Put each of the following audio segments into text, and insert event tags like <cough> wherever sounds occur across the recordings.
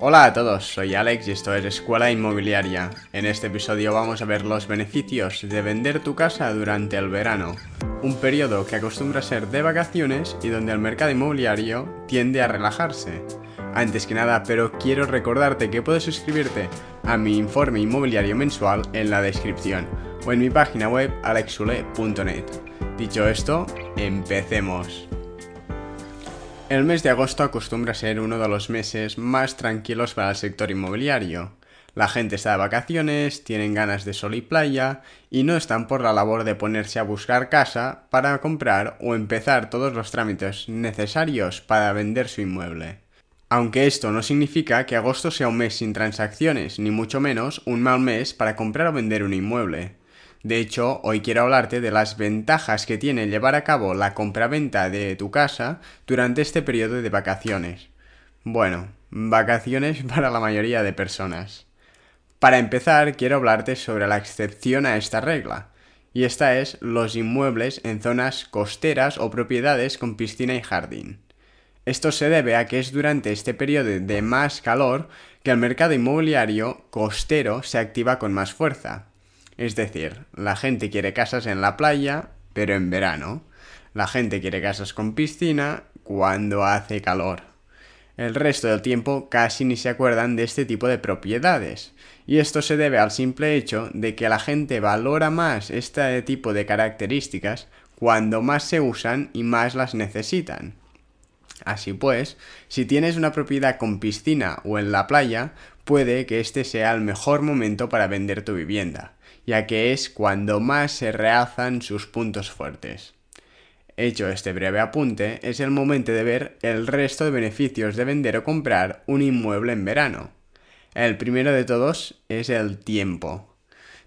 Hola a todos, soy Alex y esto es Escuela Inmobiliaria. En este episodio vamos a ver los beneficios de vender tu casa durante el verano, un periodo que acostumbra ser de vacaciones y donde el mercado inmobiliario tiende a relajarse. Antes que nada, pero quiero recordarte que puedes suscribirte a mi informe inmobiliario mensual en la descripción o en mi página web alexule.net. Dicho esto, empecemos. El mes de agosto acostumbra ser uno de los meses más tranquilos para el sector inmobiliario. La gente está de vacaciones, tienen ganas de sol y playa y no están por la labor de ponerse a buscar casa para comprar o empezar todos los trámites necesarios para vender su inmueble. Aunque esto no significa que agosto sea un mes sin transacciones, ni mucho menos un mal mes para comprar o vender un inmueble. De hecho, hoy quiero hablarte de las ventajas que tiene llevar a cabo la compraventa de tu casa durante este periodo de vacaciones. Bueno, vacaciones <laughs> para la mayoría de personas. Para empezar, quiero hablarte sobre la excepción a esta regla, y esta es los inmuebles en zonas costeras o propiedades con piscina y jardín. Esto se debe a que es durante este periodo de más calor que el mercado inmobiliario costero se activa con más fuerza. Es decir, la gente quiere casas en la playa, pero en verano. La gente quiere casas con piscina cuando hace calor. El resto del tiempo casi ni se acuerdan de este tipo de propiedades. Y esto se debe al simple hecho de que la gente valora más este tipo de características cuando más se usan y más las necesitan. Así pues, si tienes una propiedad con piscina o en la playa, puede que este sea el mejor momento para vender tu vivienda ya que es cuando más se realzan sus puntos fuertes. Hecho este breve apunte, es el momento de ver el resto de beneficios de vender o comprar un inmueble en verano. El primero de todos es el tiempo.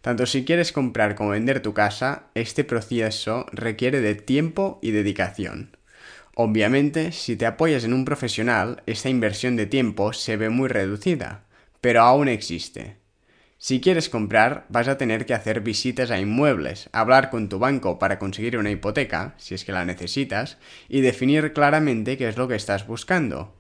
Tanto si quieres comprar como vender tu casa, este proceso requiere de tiempo y dedicación. Obviamente, si te apoyas en un profesional, esta inversión de tiempo se ve muy reducida, pero aún existe. Si quieres comprar, vas a tener que hacer visitas a inmuebles, hablar con tu banco para conseguir una hipoteca, si es que la necesitas, y definir claramente qué es lo que estás buscando.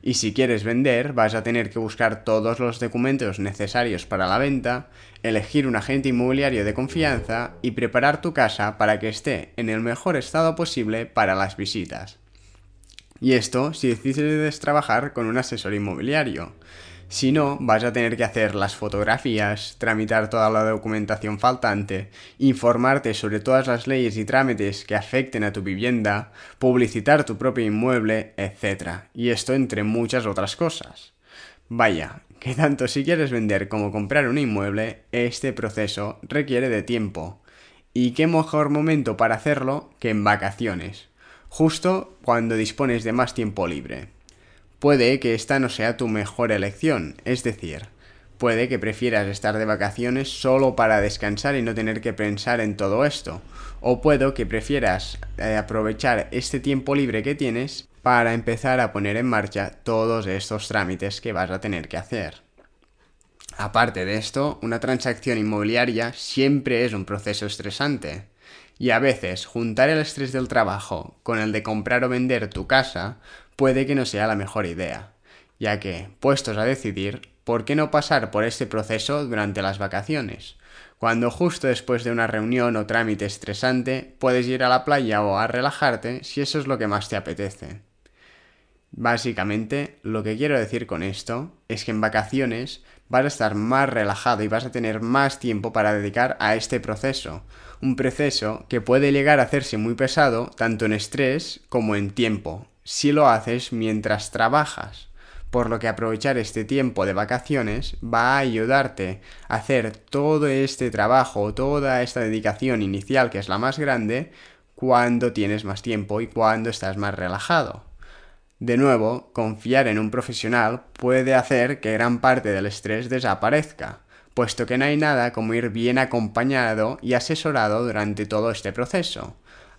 Y si quieres vender, vas a tener que buscar todos los documentos necesarios para la venta, elegir un agente inmobiliario de confianza y preparar tu casa para que esté en el mejor estado posible para las visitas. Y esto si decides trabajar con un asesor inmobiliario. Si no, vas a tener que hacer las fotografías, tramitar toda la documentación faltante, informarte sobre todas las leyes y trámites que afecten a tu vivienda, publicitar tu propio inmueble, etc. Y esto entre muchas otras cosas. Vaya, que tanto si quieres vender como comprar un inmueble, este proceso requiere de tiempo. ¿Y qué mejor momento para hacerlo que en vacaciones? Justo cuando dispones de más tiempo libre. Puede que esta no sea tu mejor elección, es decir, puede que prefieras estar de vacaciones solo para descansar y no tener que pensar en todo esto, o puedo que prefieras eh, aprovechar este tiempo libre que tienes para empezar a poner en marcha todos estos trámites que vas a tener que hacer. Aparte de esto, una transacción inmobiliaria siempre es un proceso estresante. Y a veces juntar el estrés del trabajo con el de comprar o vender tu casa puede que no sea la mejor idea, ya que, puestos a decidir, ¿por qué no pasar por este proceso durante las vacaciones? Cuando justo después de una reunión o trámite estresante puedes ir a la playa o a relajarte si eso es lo que más te apetece. Básicamente, lo que quiero decir con esto es que en vacaciones vas a estar más relajado y vas a tener más tiempo para dedicar a este proceso. Un proceso que puede llegar a hacerse muy pesado tanto en estrés como en tiempo, si lo haces mientras trabajas, por lo que aprovechar este tiempo de vacaciones va a ayudarte a hacer todo este trabajo, toda esta dedicación inicial que es la más grande, cuando tienes más tiempo y cuando estás más relajado. De nuevo, confiar en un profesional puede hacer que gran parte del estrés desaparezca, puesto que no hay nada como ir bien acompañado y asesorado durante todo este proceso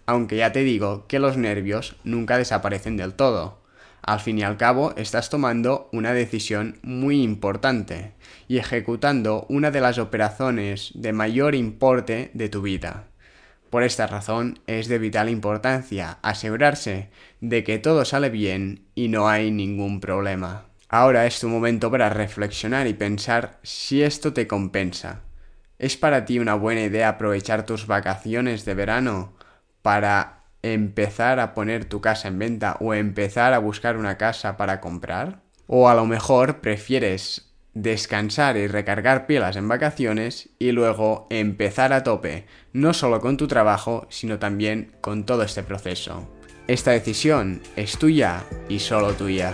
aunque ya te digo que los nervios nunca desaparecen del todo. Al fin y al cabo, estás tomando una decisión muy importante y ejecutando una de las operaciones de mayor importe de tu vida. Por esta razón es de vital importancia asegurarse de que todo sale bien y no hay ningún problema. Ahora es tu momento para reflexionar y pensar si esto te compensa. ¿Es para ti una buena idea aprovechar tus vacaciones de verano para empezar a poner tu casa en venta o empezar a buscar una casa para comprar? ¿O a lo mejor prefieres descansar y recargar pilas en vacaciones y luego empezar a tope, no solo con tu trabajo, sino también con todo este proceso? Esta decisión es tuya y solo tuya.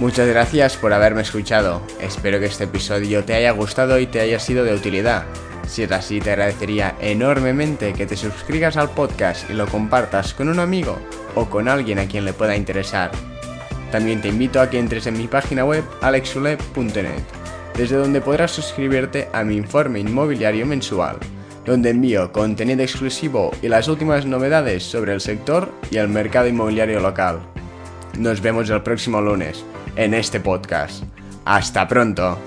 Muchas gracias por haberme escuchado. Espero que este episodio te haya gustado y te haya sido de utilidad. Si es así, te agradecería enormemente que te suscribas al podcast y lo compartas con un amigo o con alguien a quien le pueda interesar. También te invito a que entres en mi página web alexule.net, desde donde podrás suscribirte a mi informe inmobiliario mensual, donde envío contenido exclusivo y las últimas novedades sobre el sector y el mercado inmobiliario local. Nos vemos el próximo lunes en este podcast. Hasta pronto.